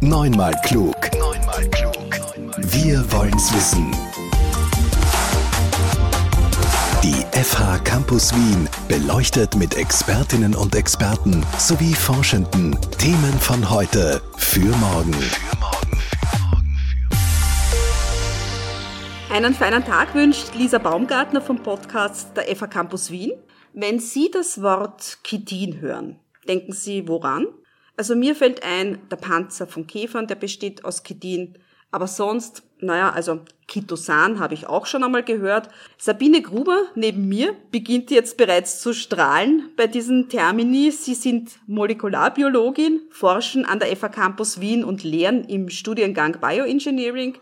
Neunmal klug. Neunmal klug. Wir wollen's wissen. Die FH Campus Wien beleuchtet mit Expertinnen und Experten sowie Forschenden Themen von heute für morgen. Einen feinen Tag wünscht Lisa Baumgartner vom Podcast der FH Campus Wien. Wenn Sie das Wort Kitin hören, denken Sie woran? Also mir fällt ein, der Panzer von Käfern, der besteht aus Kitin. Aber sonst, naja, also Kitosan habe ich auch schon einmal gehört. Sabine Gruber neben mir beginnt jetzt bereits zu strahlen bei diesen Termini. Sie sind Molekularbiologin, forschen an der FA Campus Wien und lehren im Studiengang Bioengineering.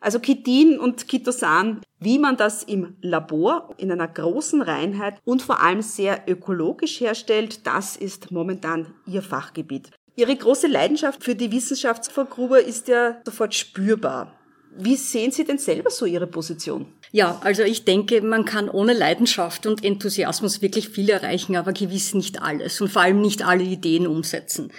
Also Kitin und Kitosan, wie man das im Labor in einer großen Reinheit und vor allem sehr ökologisch herstellt, das ist momentan ihr Fachgebiet. Ihre große Leidenschaft für die Wissenschaft, ist ja sofort spürbar. Wie sehen Sie denn selber so Ihre Position? Ja, also ich denke, man kann ohne Leidenschaft und Enthusiasmus wirklich viel erreichen, aber gewiss nicht alles und vor allem nicht alle Ideen umsetzen.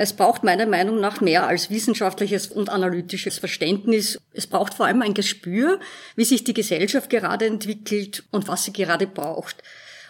Es braucht meiner Meinung nach mehr als wissenschaftliches und analytisches Verständnis. Es braucht vor allem ein Gespür, wie sich die Gesellschaft gerade entwickelt und was sie gerade braucht.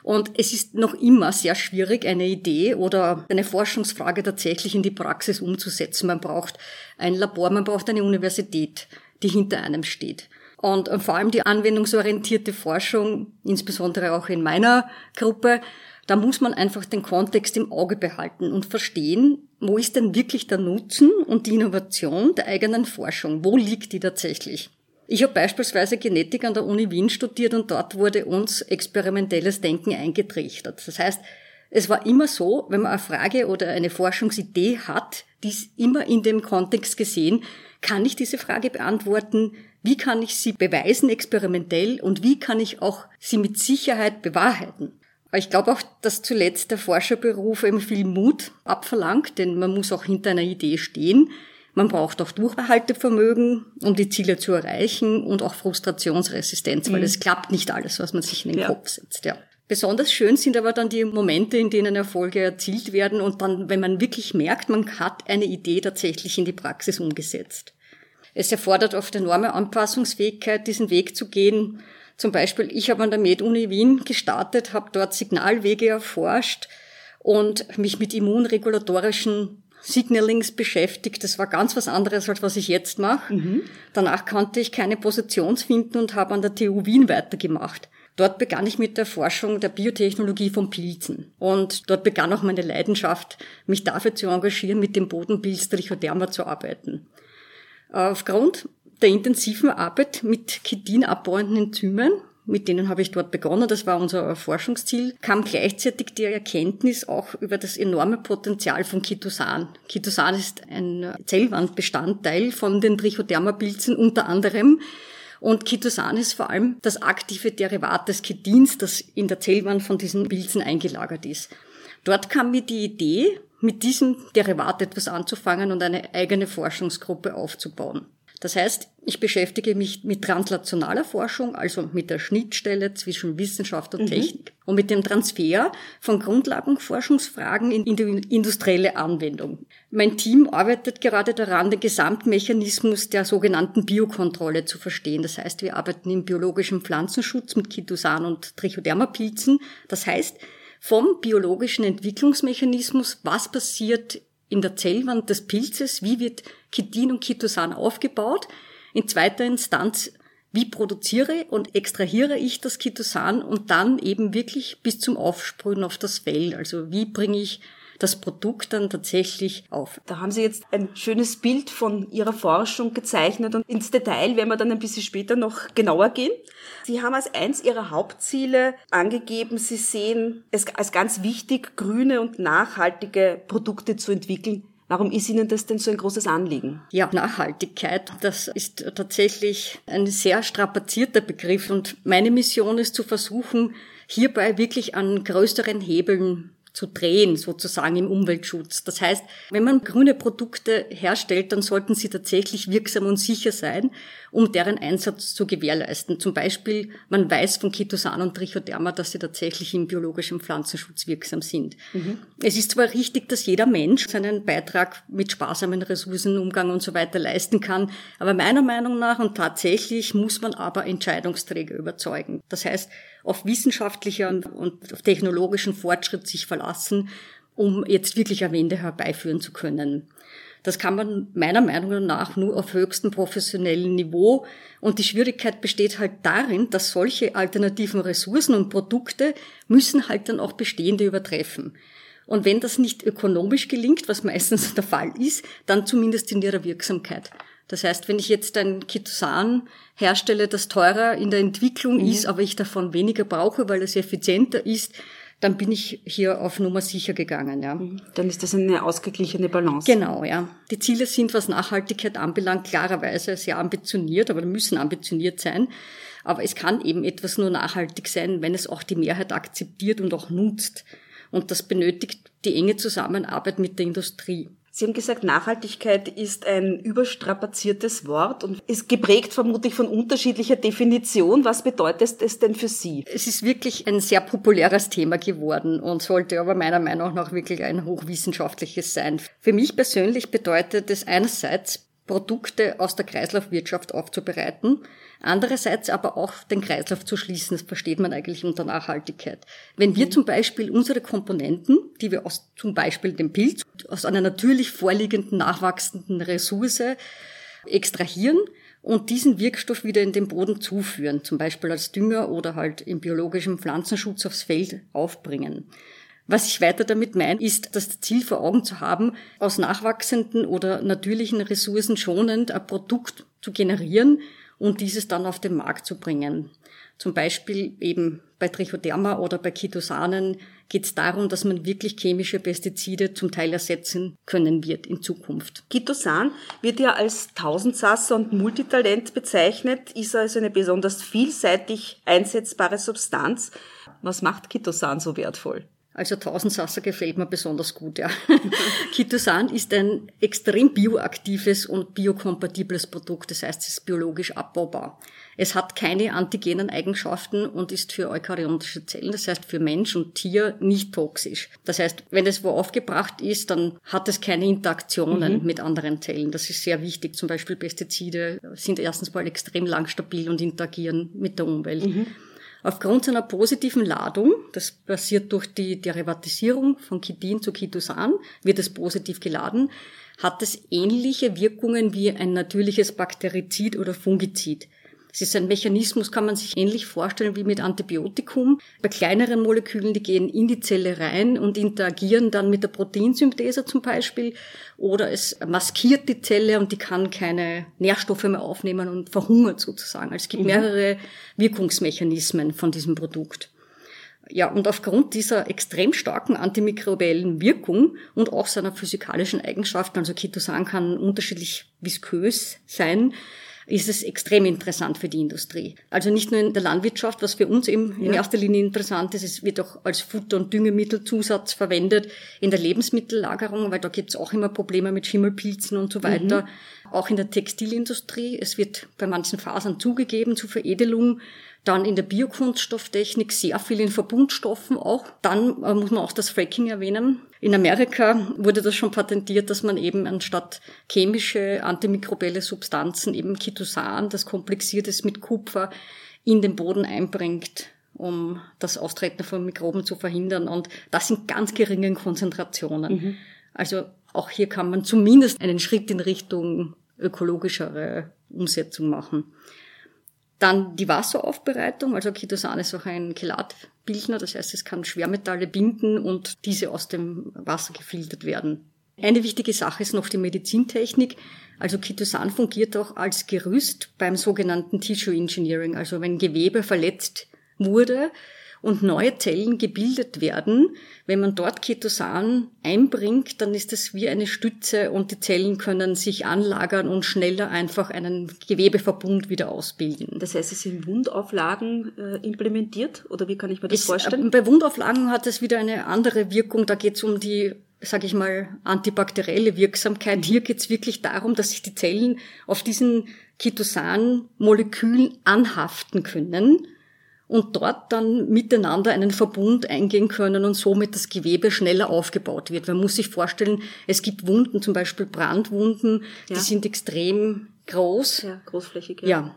Und es ist noch immer sehr schwierig, eine Idee oder eine Forschungsfrage tatsächlich in die Praxis umzusetzen. Man braucht ein Labor, man braucht eine Universität, die hinter einem steht. Und vor allem die anwendungsorientierte Forschung, insbesondere auch in meiner Gruppe, da muss man einfach den Kontext im Auge behalten und verstehen, wo ist denn wirklich der Nutzen und die Innovation der eigenen Forschung? Wo liegt die tatsächlich? Ich habe beispielsweise Genetik an der Uni Wien studiert und dort wurde uns experimentelles Denken eingetrichtert. Das heißt, es war immer so, wenn man eine Frage oder eine Forschungsidee hat, die ist immer in dem Kontext gesehen, kann ich diese Frage beantworten, wie kann ich sie beweisen experimentell und wie kann ich auch sie mit Sicherheit bewahrheiten. Ich glaube auch, dass zuletzt der Forscherberuf eben viel Mut abverlangt, denn man muss auch hinter einer Idee stehen. Man braucht auch Durchhaltevermögen, um die Ziele zu erreichen und auch Frustrationsresistenz, weil mhm. es klappt nicht alles, was man sich in den ja. Kopf setzt. Ja. Besonders schön sind aber dann die Momente, in denen Erfolge erzielt werden und dann, wenn man wirklich merkt, man hat eine Idee tatsächlich in die Praxis umgesetzt. Es erfordert oft enorme Anpassungsfähigkeit, diesen Weg zu gehen zum Beispiel, ich habe an der Med-Uni Wien gestartet, habe dort Signalwege erforscht und mich mit immunregulatorischen Signalings beschäftigt. Das war ganz was anderes, als was ich jetzt mache. Mhm. Danach konnte ich keine Positionsfinden und habe an der TU Wien weitergemacht. Dort begann ich mit der Forschung der Biotechnologie von Pilzen. Und dort begann auch meine Leidenschaft, mich dafür zu engagieren, mit dem Bodenpilz Trichoderma zu arbeiten. Aufgrund der intensiven Arbeit mit Chitin abbauenden Enzymen, mit denen habe ich dort begonnen, das war unser Forschungsziel, kam gleichzeitig die Erkenntnis auch über das enorme Potenzial von Chitosan. Chitosan ist ein Zellwandbestandteil von den Trichodermapilzen unter anderem. Und Chitosan ist vor allem das aktive Derivat des Chitins, das in der Zellwand von diesen Pilzen eingelagert ist. Dort kam mir die Idee, mit diesem Derivat etwas anzufangen und eine eigene Forschungsgruppe aufzubauen. Das heißt, ich beschäftige mich mit translationaler Forschung, also mit der Schnittstelle zwischen Wissenschaft und mhm. Technik und mit dem Transfer von Grundlagenforschungsfragen in industrielle Anwendung. Mein Team arbeitet gerade daran, den Gesamtmechanismus der sogenannten Biokontrolle zu verstehen. Das heißt, wir arbeiten im biologischen Pflanzenschutz mit Kitosan und Trichodermapilzen. Das heißt, vom biologischen Entwicklungsmechanismus, was passiert in der Zellwand des Pilzes, wie wird Chitin und Chitosan aufgebaut. In zweiter Instanz, wie produziere und extrahiere ich das Chitosan und dann eben wirklich bis zum Aufsprühen auf das Fell. Also wie bringe ich das Produkt dann tatsächlich auf. Da haben Sie jetzt ein schönes Bild von Ihrer Forschung gezeichnet und ins Detail werden wir dann ein bisschen später noch genauer gehen. Sie haben als eins Ihrer Hauptziele angegeben, Sie sehen es als ganz wichtig, grüne und nachhaltige Produkte zu entwickeln. Warum ist Ihnen das denn so ein großes Anliegen? Ja, Nachhaltigkeit, das ist tatsächlich ein sehr strapazierter Begriff und meine Mission ist zu versuchen, hierbei wirklich an größeren Hebeln zu drehen, sozusagen im Umweltschutz. Das heißt, wenn man grüne Produkte herstellt, dann sollten sie tatsächlich wirksam und sicher sein, um deren Einsatz zu gewährleisten. Zum Beispiel, man weiß von Ketosan und Trichoderma, dass sie tatsächlich im biologischen Pflanzenschutz wirksam sind. Mhm. Es ist zwar richtig, dass jeder Mensch seinen Beitrag mit sparsamen Ressourcenumgang und so weiter leisten kann, aber meiner Meinung nach und tatsächlich muss man aber Entscheidungsträger überzeugen. Das heißt, auf wissenschaftlicher und auf technologischen Fortschritt sich verlassen, um jetzt wirklich eine Wende herbeiführen zu können. Das kann man meiner Meinung nach nur auf höchstem professionellen Niveau. Und die Schwierigkeit besteht halt darin, dass solche alternativen Ressourcen und Produkte müssen halt dann auch bestehende übertreffen. Und wenn das nicht ökonomisch gelingt, was meistens der Fall ist, dann zumindest in ihrer Wirksamkeit. Das heißt, wenn ich jetzt ein Ketosan herstelle, das teurer in der Entwicklung mhm. ist, aber ich davon weniger brauche, weil es effizienter ist, dann bin ich hier auf Nummer sicher gegangen, ja. Mhm. Dann ist das eine ausgeglichene Balance. Genau, ja. Die Ziele sind, was Nachhaltigkeit anbelangt, klarerweise sehr ambitioniert, aber müssen ambitioniert sein. Aber es kann eben etwas nur nachhaltig sein, wenn es auch die Mehrheit akzeptiert und auch nutzt. Und das benötigt die enge Zusammenarbeit mit der Industrie. Sie haben gesagt, Nachhaltigkeit ist ein überstrapaziertes Wort und ist geprägt vermutlich von unterschiedlicher Definition. Was bedeutet es denn für Sie? Es ist wirklich ein sehr populäres Thema geworden und sollte aber meiner Meinung nach wirklich ein hochwissenschaftliches sein. Für mich persönlich bedeutet es einerseits Produkte aus der Kreislaufwirtschaft aufzubereiten, andererseits aber auch den Kreislauf zu schließen. Das versteht man eigentlich unter Nachhaltigkeit. Wenn wir mhm. zum Beispiel unsere Komponenten, die wir aus zum Beispiel dem Pilz, aus einer natürlich vorliegenden, nachwachsenden Ressource extrahieren und diesen Wirkstoff wieder in den Boden zuführen, zum Beispiel als Dünger oder halt im biologischen Pflanzenschutz aufs Feld aufbringen, was ich weiter damit meine, ist, das Ziel vor Augen zu haben, aus nachwachsenden oder natürlichen Ressourcen schonend ein Produkt zu generieren und dieses dann auf den Markt zu bringen. Zum Beispiel eben bei Trichoderma oder bei Ketosanen geht es darum, dass man wirklich chemische Pestizide zum Teil ersetzen können wird in Zukunft. Ketosan wird ja als Tausendsasser und Multitalent bezeichnet, ist also eine besonders vielseitig einsetzbare Substanz. Was macht Ketosan so wertvoll? Also Tausendsasser gefällt mir besonders gut, ja. Kitosan ist ein extrem bioaktives und biokompatibles Produkt, das heißt, es ist biologisch abbaubar. Es hat keine antigenen Eigenschaften und ist für eukaryotische Zellen, das heißt für Mensch und Tier, nicht toxisch. Das heißt, wenn es wo aufgebracht ist, dann hat es keine Interaktionen mhm. mit anderen Zellen. Das ist sehr wichtig. Zum Beispiel Pestizide sind erstens mal extrem lang stabil und interagieren mit der Umwelt. Mhm. Aufgrund seiner positiven Ladung, das passiert durch die Derivatisierung von Kitin zu Kitosan, wird es positiv geladen, hat es ähnliche Wirkungen wie ein natürliches Bakterizid oder Fungizid. Es ist ein Mechanismus, kann man sich ähnlich vorstellen wie mit Antibiotikum. Bei kleineren Molekülen, die gehen in die Zelle rein und interagieren dann mit der Proteinsynthese zum Beispiel. Oder es maskiert die Zelle und die kann keine Nährstoffe mehr aufnehmen und verhungert sozusagen. Also es gibt mhm. mehrere Wirkungsmechanismen von diesem Produkt. Ja, und aufgrund dieser extrem starken antimikrobiellen Wirkung und auch seiner physikalischen Eigenschaften, also Ketosan kann unterschiedlich viskös sein, ist es extrem interessant für die Industrie. Also nicht nur in der Landwirtschaft, was für uns eben in erster Linie interessant ist, es wird auch als Futter- und Düngemittelzusatz verwendet in der Lebensmittellagerung, weil da gibt es auch immer Probleme mit Schimmelpilzen und so weiter. Mhm. Auch in der Textilindustrie. Es wird bei manchen Fasern zugegeben zur Veredelung. Dann in der Biokunststofftechnik sehr viel in Verbundstoffen auch. Dann äh, muss man auch das Fracking erwähnen. In Amerika wurde das schon patentiert, dass man eben anstatt chemische antimikrobielle Substanzen eben Kitosan, das komplexiert ist mit Kupfer, in den Boden einbringt, um das Austreten von Mikroben zu verhindern. Und das in ganz geringen Konzentrationen. Mhm. Also auch hier kann man zumindest einen Schritt in Richtung ökologischere Umsetzung machen. Dann die Wasseraufbereitung, also Ketosan ist auch ein Chelatbildner, das heißt, es kann Schwermetalle binden und diese aus dem Wasser gefiltert werden. Eine wichtige Sache ist noch die Medizintechnik. Also Ketosan fungiert auch als Gerüst beim sogenannten Tissue Engineering, also wenn Gewebe verletzt wurde und neue Zellen gebildet werden. Wenn man dort Ketosan einbringt, dann ist es wie eine Stütze und die Zellen können sich anlagern und schneller einfach einen Gewebeverbund wieder ausbilden. Das heißt, es sind Wundauflagen äh, implementiert oder wie kann ich mir das es, vorstellen? Äh, bei Wundauflagen hat es wieder eine andere Wirkung. Da geht es um die sage ich mal, antibakterielle Wirksamkeit. Hier geht es wirklich darum, dass sich die Zellen auf diesen Ketosan-Molekülen anhaften können und dort dann miteinander einen Verbund eingehen können und somit das Gewebe schneller aufgebaut wird. Man muss sich vorstellen, es gibt Wunden, zum Beispiel Brandwunden, ja. die sind extrem groß. Ja, großflächig. Ja. ja.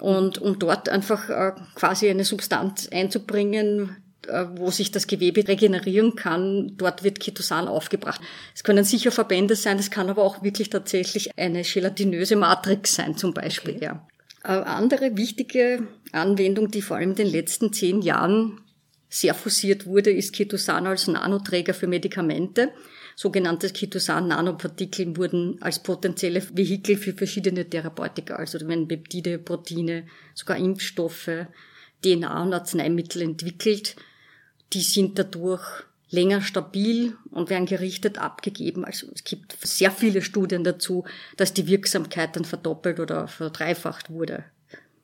Und um dort einfach äh, quasi eine Substanz einzubringen, äh, wo sich das Gewebe regenerieren kann, dort wird Ketosan aufgebracht. Es können sicher Verbände sein, es kann aber auch wirklich tatsächlich eine gelatinöse Matrix sein, zum Beispiel, okay. ja. Eine andere wichtige Anwendung, die vor allem in den letzten zehn Jahren sehr forciert wurde, ist Ketosan als Nanoträger für Medikamente. Sogenannte Ketosan-Nanopartikel wurden als potenzielle Vehikel für verschiedene Therapeutika, also wenn Peptide, Proteine, sogar Impfstoffe, DNA und Arzneimittel entwickelt. Die sind dadurch länger stabil und werden gerichtet abgegeben. Also es gibt sehr viele Studien dazu, dass die Wirksamkeit dann verdoppelt oder verdreifacht wurde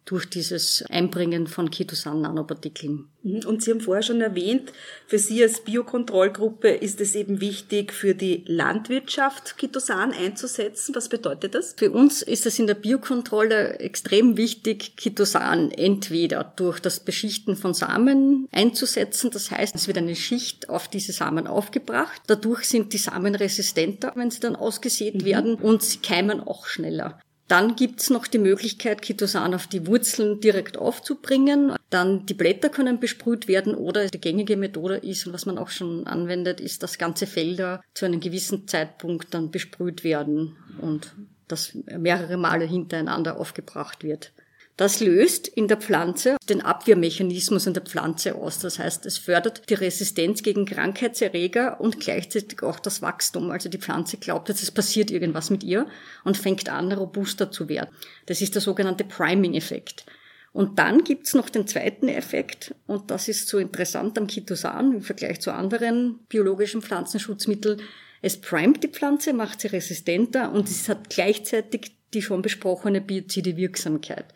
durch dieses Einbringen von Ketosan-Nanopartikeln. Mhm. Und Sie haben vorher schon erwähnt, für Sie als Biokontrollgruppe ist es eben wichtig, für die Landwirtschaft Ketosan einzusetzen. Was bedeutet das? Für uns ist es in der Biokontrolle extrem wichtig, Ketosan entweder durch das Beschichten von Samen einzusetzen. Das heißt, es wird eine Schicht auf diese Samen aufgebracht. Dadurch sind die Samen resistenter, wenn sie dann ausgesät mhm. werden und sie keimen auch schneller. Dann gibt's noch die Möglichkeit, Ketosan auf die Wurzeln direkt aufzubringen. Dann die Blätter können besprüht werden oder die gängige Methode ist, und was man auch schon anwendet, ist, dass ganze Felder zu einem gewissen Zeitpunkt dann besprüht werden und das mehrere Male hintereinander aufgebracht wird. Das löst in der Pflanze den Abwehrmechanismus in der Pflanze aus. Das heißt, es fördert die Resistenz gegen Krankheitserreger und gleichzeitig auch das Wachstum. Also die Pflanze glaubt jetzt, es passiert irgendwas mit ihr und fängt an, robuster zu werden. Das ist der sogenannte Priming-Effekt. Und dann gibt's noch den zweiten Effekt, und das ist so interessant am Kitosan im Vergleich zu anderen biologischen Pflanzenschutzmitteln. Es primet die Pflanze, macht sie resistenter und es hat gleichzeitig die schon besprochene biozide Wirksamkeit.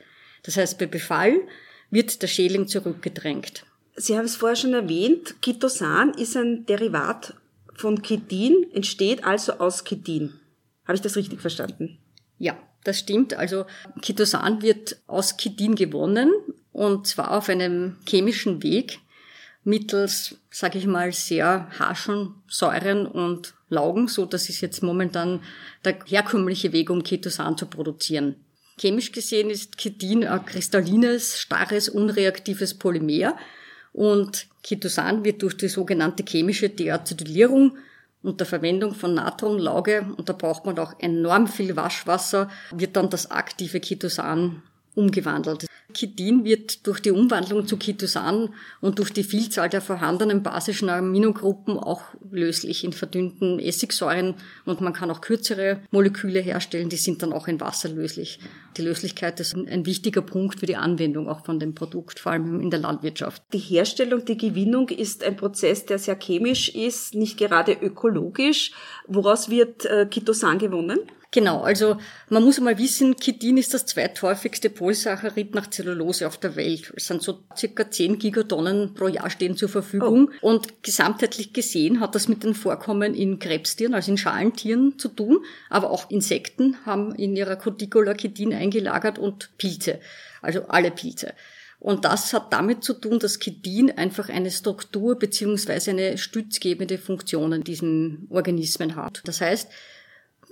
Das heißt, bei Befall wird der Schädling zurückgedrängt. Sie haben es vorher schon erwähnt, Kitosan ist ein Derivat von Chitin, entsteht also aus Chitin. Habe ich das richtig verstanden? Ja, das stimmt. Also Kitosan wird aus Chitin gewonnen und zwar auf einem chemischen Weg mittels, sage ich mal, sehr harschen Säuren und Laugen, so dass es jetzt momentan der herkömmliche Weg, um Ketosan zu produzieren. Chemisch gesehen ist Chitin ein kristallines, starres, unreaktives Polymer. Und Ketosan wird durch die sogenannte chemische Deacetylierung unter Verwendung von Natronlauge, und da braucht man auch enorm viel Waschwasser, wird dann das aktive Ketosan umgewandelt. Chitin wird durch die Umwandlung zu Ketosan und durch die Vielzahl der vorhandenen basischen Aminogruppen auch löslich in verdünnten Essigsäuren und man kann auch kürzere Moleküle herstellen, die sind dann auch in Wasser löslich. Die Löslichkeit ist ein wichtiger Punkt für die Anwendung auch von dem Produkt, vor allem in der Landwirtschaft. Die Herstellung, die Gewinnung ist ein Prozess, der sehr chemisch ist, nicht gerade ökologisch. Woraus wird äh, Ketosan gewonnen? Genau, also man muss mal wissen, Chitin ist das zweithäufigste Polysaccharid nach Zellulose auf der Welt. Es sind so circa 10 Gigatonnen pro Jahr stehen zur Verfügung. Oh. Und gesamtheitlich gesehen hat das mit dem Vorkommen in Krebstieren, also in Schalentieren zu tun. Aber auch Insekten haben in ihrer Cuticula Chitin eingelagert und Pilze, also alle Pilze. Und das hat damit zu tun, dass Chitin einfach eine Struktur beziehungsweise eine stützgebende Funktion in diesen Organismen hat. Das heißt,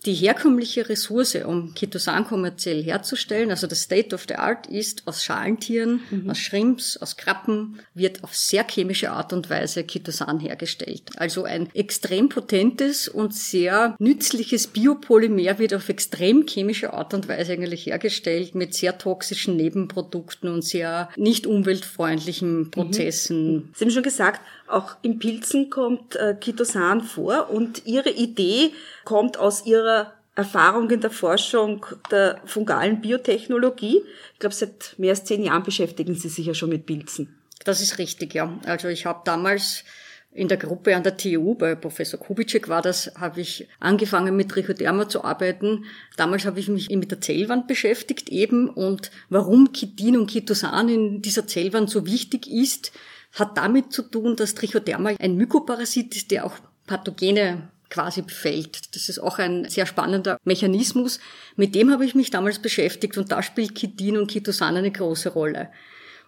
die herkömmliche Ressource, um Ketosan kommerziell herzustellen, also das State of the Art ist aus Schalentieren, mhm. aus Shrimps, aus Krabben, wird auf sehr chemische Art und Weise Ketosan hergestellt. Also ein extrem potentes und sehr nützliches Biopolymer wird auf extrem chemische Art und Weise eigentlich hergestellt mit sehr toxischen Nebenprodukten und sehr nicht umweltfreundlichen mhm. Prozessen. Mhm. Sie haben schon gesagt, auch in Pilzen kommt äh, Ketosan vor und Ihre Idee kommt aus Ihrer Erfahrung in der Forschung der fungalen Biotechnologie. Ich glaube, seit mehr als zehn Jahren beschäftigen Sie sich ja schon mit Pilzen. Das ist richtig, ja. Also ich habe damals in der Gruppe an der TU, bei Professor Kubitschek war das, habe ich angefangen mit Trichoderma zu arbeiten. Damals habe ich mich mit der Zellwand beschäftigt eben und warum Chitin und Chitosan in dieser Zellwand so wichtig ist, hat damit zu tun, dass Trichoderma ein Mykoparasit ist, der auch Pathogene quasi befällt. Das ist auch ein sehr spannender Mechanismus. Mit dem habe ich mich damals beschäftigt und da spielt Chitin und Chitosan eine große Rolle.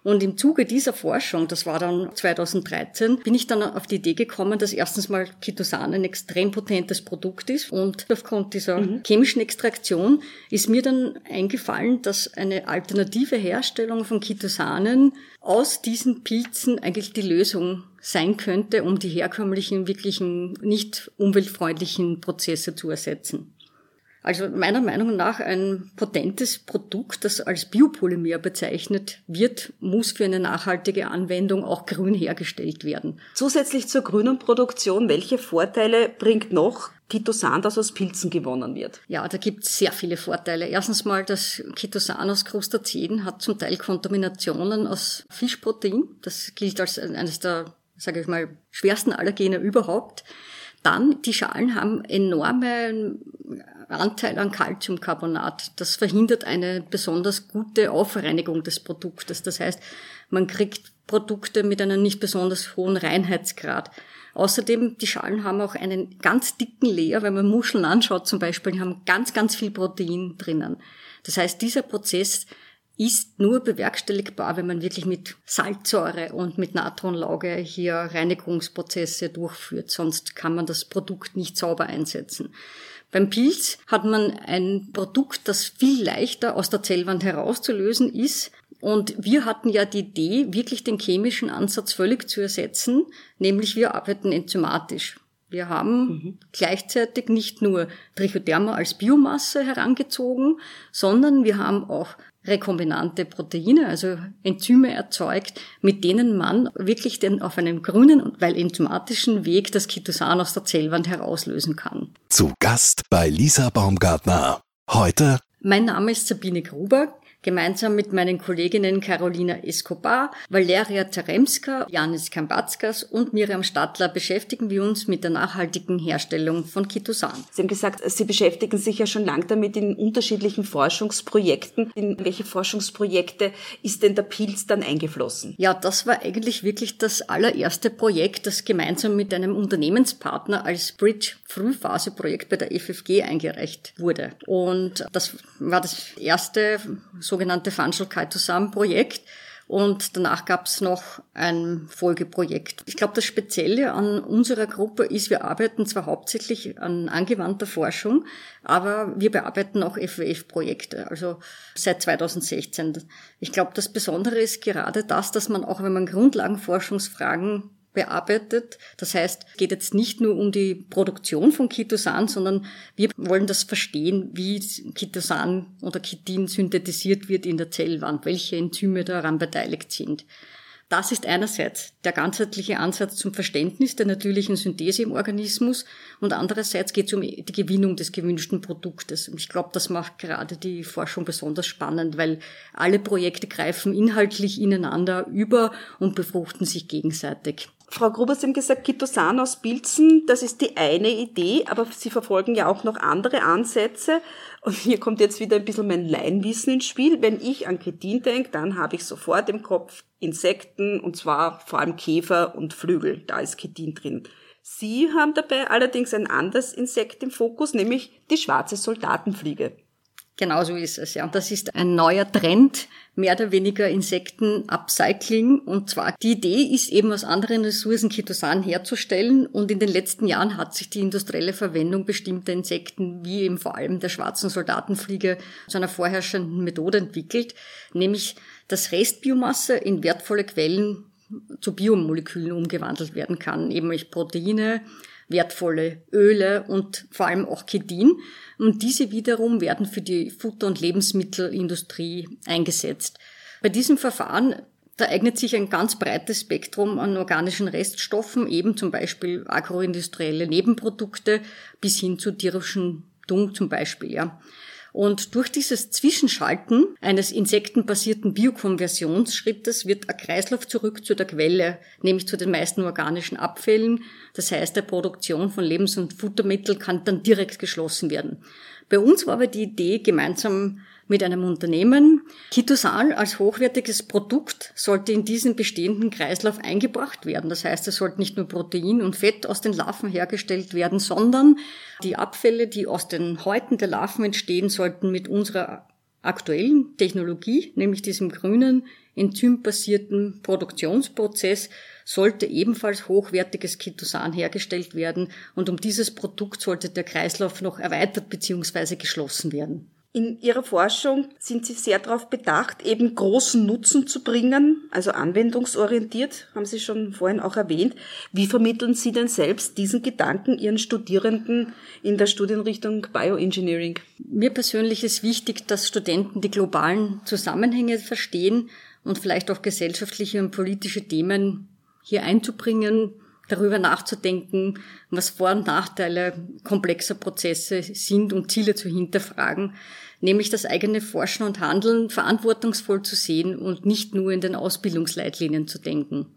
Und im Zuge dieser Forschung, das war dann 2013, bin ich dann auf die Idee gekommen, dass erstens mal Chitosan ein extrem potentes Produkt ist und aufgrund dieser mhm. chemischen Extraktion ist mir dann eingefallen, dass eine alternative Herstellung von Chitosanen aus diesen Pilzen eigentlich die Lösung sein könnte, um die herkömmlichen, wirklichen, nicht umweltfreundlichen Prozesse zu ersetzen. Also meiner Meinung nach ein potentes Produkt, das als Biopolymer bezeichnet wird, muss für eine nachhaltige Anwendung auch grün hergestellt werden. Zusätzlich zur grünen Produktion, welche Vorteile bringt noch Chitosan, das aus Pilzen gewonnen wird? Ja, da gibt es sehr viele Vorteile. Erstens mal, das Chitosan aus Krustaziden hat zum Teil Kontaminationen aus Fischprotein. Das gilt als eines der, sage ich mal, schwersten Allergene überhaupt. Dann, die Schalen haben enorme Anteil an Calciumcarbonat. Das verhindert eine besonders gute Aufreinigung des Produktes. Das heißt, man kriegt Produkte mit einem nicht besonders hohen Reinheitsgrad. Außerdem, die Schalen haben auch einen ganz dicken Leer. Wenn man Muscheln anschaut zum Beispiel, die haben ganz, ganz viel Protein drinnen. Das heißt, dieser Prozess ist nur bewerkstelligbar, wenn man wirklich mit Salzsäure und mit Natronlauge hier Reinigungsprozesse durchführt. Sonst kann man das Produkt nicht sauber einsetzen. Beim Pilz hat man ein Produkt, das viel leichter aus der Zellwand herauszulösen ist. Und wir hatten ja die Idee, wirklich den chemischen Ansatz völlig zu ersetzen, nämlich wir arbeiten enzymatisch. Wir haben mhm. gleichzeitig nicht nur Trichoderma als Biomasse herangezogen, sondern wir haben auch rekombinante Proteine, also Enzyme erzeugt, mit denen man wirklich den auf einem grünen, weil enzymatischen Weg das Chitosan aus der Zellwand herauslösen kann. Zu Gast bei Lisa Baumgartner. Heute. Mein Name ist Sabine Gruber. Gemeinsam mit meinen Kolleginnen Carolina Escobar, Valeria Zaremska, Janis Kambatskas und Miriam Stadler beschäftigen wir uns mit der nachhaltigen Herstellung von Kitosan. Sie haben gesagt, Sie beschäftigen sich ja schon lange damit in unterschiedlichen Forschungsprojekten. In welche Forschungsprojekte ist denn der Pilz dann eingeflossen? Ja, das war eigentlich wirklich das allererste Projekt, das gemeinsam mit einem Unternehmenspartner als Bridge Frühphaseprojekt bei der FFG eingereicht wurde. Und das war das erste sogenannte Functional Kaitosan Projekt. Und danach gab es noch ein Folgeprojekt. Ich glaube, das Spezielle an unserer Gruppe ist, wir arbeiten zwar hauptsächlich an angewandter Forschung, aber wir bearbeiten auch FWF-Projekte, also seit 2016. Ich glaube, das Besondere ist gerade das, dass man auch, wenn man Grundlagenforschungsfragen bearbeitet. Das heißt, geht jetzt nicht nur um die Produktion von Kitosan, sondern wir wollen das verstehen, wie Kitosan oder Chitin synthetisiert wird in der Zellwand, welche Enzyme daran beteiligt sind. Das ist einerseits der ganzheitliche Ansatz zum Verständnis der natürlichen Synthese im Organismus und andererseits geht es um die Gewinnung des gewünschten Produktes. Und ich glaube, das macht gerade die Forschung besonders spannend, weil alle Projekte greifen inhaltlich ineinander über und befruchten sich gegenseitig. Frau Gruber, Sie haben gesagt, Kitosan aus Pilzen, das ist die eine Idee, aber Sie verfolgen ja auch noch andere Ansätze. Und hier kommt jetzt wieder ein bisschen mein Laienwissen ins Spiel. Wenn ich an Chitin denke, dann habe ich sofort im Kopf Insekten, und zwar vor allem Käfer und Flügel. Da ist Chitin drin. Sie haben dabei allerdings ein anderes Insekt im Fokus, nämlich die schwarze Soldatenfliege. Genauso ist es, ja. Das ist ein neuer Trend, mehr oder weniger Insekten-Upcycling. Und zwar, die Idee ist eben aus anderen Ressourcen Chitosan herzustellen. Und in den letzten Jahren hat sich die industrielle Verwendung bestimmter Insekten, wie eben vor allem der schwarzen Soldatenfliege, zu einer vorherrschenden Methode entwickelt, nämlich dass Restbiomasse in wertvolle Quellen zu Biomolekülen umgewandelt werden kann, eben durch Proteine, wertvolle Öle und vor allem auch Chitin. Und diese wiederum werden für die Futter- und Lebensmittelindustrie eingesetzt. Bei diesem Verfahren da eignet sich ein ganz breites Spektrum an organischen Reststoffen, eben zum Beispiel agroindustrielle Nebenprodukte bis hin zu tierischen Dung zum Beispiel, ja. Und durch dieses Zwischenschalten eines insektenbasierten Biokonversionsschrittes wird ein Kreislauf zurück zu der Quelle, nämlich zu den meisten organischen Abfällen. Das heißt, der Produktion von Lebens- und Futtermitteln kann dann direkt geschlossen werden. Bei uns war aber die Idee, gemeinsam mit einem Unternehmen. Kitosan als hochwertiges Produkt sollte in diesen bestehenden Kreislauf eingebracht werden. Das heißt, es sollte nicht nur Protein und Fett aus den Larven hergestellt werden, sondern die Abfälle, die aus den Häuten der Larven entstehen, sollten mit unserer aktuellen Technologie, nämlich diesem grünen enzymbasierten Produktionsprozess, sollte ebenfalls hochwertiges Kitosan hergestellt werden und um dieses Produkt sollte der Kreislauf noch erweitert bzw. geschlossen werden. In Ihrer Forschung sind Sie sehr darauf bedacht, eben großen Nutzen zu bringen, also anwendungsorientiert, haben Sie schon vorhin auch erwähnt. Wie vermitteln Sie denn selbst diesen Gedanken Ihren Studierenden in der Studienrichtung Bioengineering? Mir persönlich ist wichtig, dass Studenten die globalen Zusammenhänge verstehen und vielleicht auch gesellschaftliche und politische Themen hier einzubringen, darüber nachzudenken, was Vor- und Nachteile komplexer Prozesse sind und Ziele zu hinterfragen, nämlich das eigene Forschen und Handeln verantwortungsvoll zu sehen und nicht nur in den Ausbildungsleitlinien zu denken.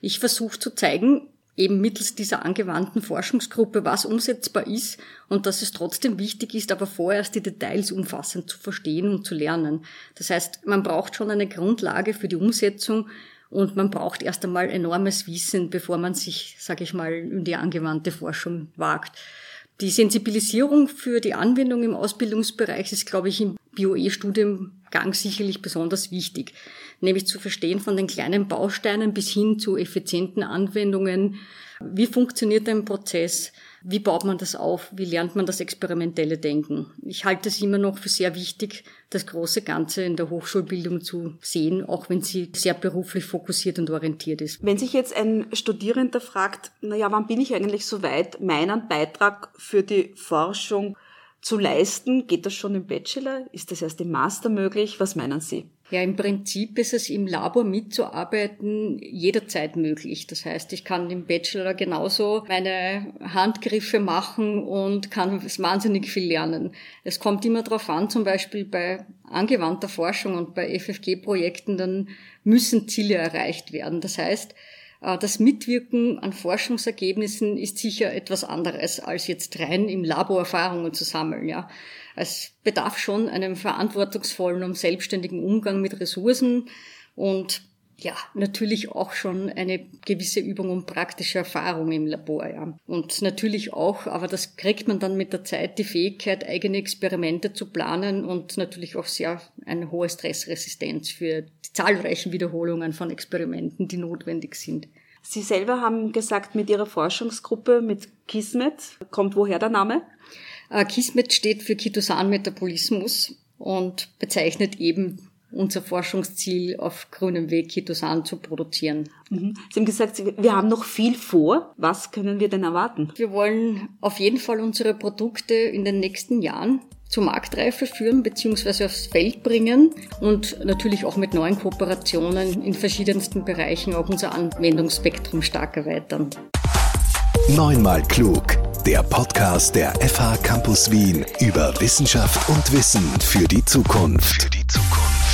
Ich versuche zu zeigen, eben mittels dieser angewandten Forschungsgruppe, was umsetzbar ist und dass es trotzdem wichtig ist, aber vorerst die Details umfassend zu verstehen und zu lernen. Das heißt, man braucht schon eine Grundlage für die Umsetzung und man braucht erst einmal enormes Wissen, bevor man sich, sage ich mal, in die angewandte Forschung wagt. Die Sensibilisierung für die Anwendung im Ausbildungsbereich ist, glaube ich, im BioE-Studiengang sicherlich besonders wichtig. Nämlich zu verstehen von den kleinen Bausteinen bis hin zu effizienten Anwendungen. Wie funktioniert ein Prozess? Wie baut man das auf? Wie lernt man das experimentelle Denken? Ich halte es immer noch für sehr wichtig, das große Ganze in der Hochschulbildung zu sehen, auch wenn sie sehr beruflich fokussiert und orientiert ist. Wenn sich jetzt ein Studierender fragt, naja, wann bin ich eigentlich so weit, meinen Beitrag für die Forschung zu leisten, geht das schon im Bachelor? Ist das erst im Master möglich? Was meinen Sie? Ja, im Prinzip ist es im Labor mitzuarbeiten jederzeit möglich. Das heißt, ich kann im Bachelor genauso meine Handgriffe machen und kann wahnsinnig viel lernen. Es kommt immer darauf an, zum Beispiel bei angewandter Forschung und bei FFG-Projekten, dann müssen Ziele erreicht werden. Das heißt, äh, das Mitwirken an Forschungsergebnissen ist sicher etwas anderes, als jetzt rein im Labor Erfahrungen zu sammeln, ja. Es bedarf schon einem verantwortungsvollen und selbstständigen Umgang mit Ressourcen und ja, natürlich auch schon eine gewisse Übung und praktische Erfahrung im Labor, ja. Und natürlich auch, aber das kriegt man dann mit der Zeit, die Fähigkeit, eigene Experimente zu planen und natürlich auch sehr eine hohe Stressresistenz für die zahlreichen Wiederholungen von Experimenten, die notwendig sind. Sie selber haben gesagt, mit Ihrer Forschungsgruppe, mit Kismet, kommt woher der Name? Äh, Kismet steht für Kitosan-Metabolismus und bezeichnet eben unser Forschungsziel auf grünem Weg Kitosan zu produzieren. Mhm. Sie haben gesagt, wir haben noch viel vor. Was können wir denn erwarten? Wir wollen auf jeden Fall unsere Produkte in den nächsten Jahren zur Marktreife führen bzw. aufs Feld bringen und natürlich auch mit neuen Kooperationen in verschiedensten Bereichen auch unser Anwendungsspektrum stark erweitern. Neunmal klug. Der Podcast der FH Campus Wien über Wissenschaft und Wissen für die Zukunft. Für die Zukunft.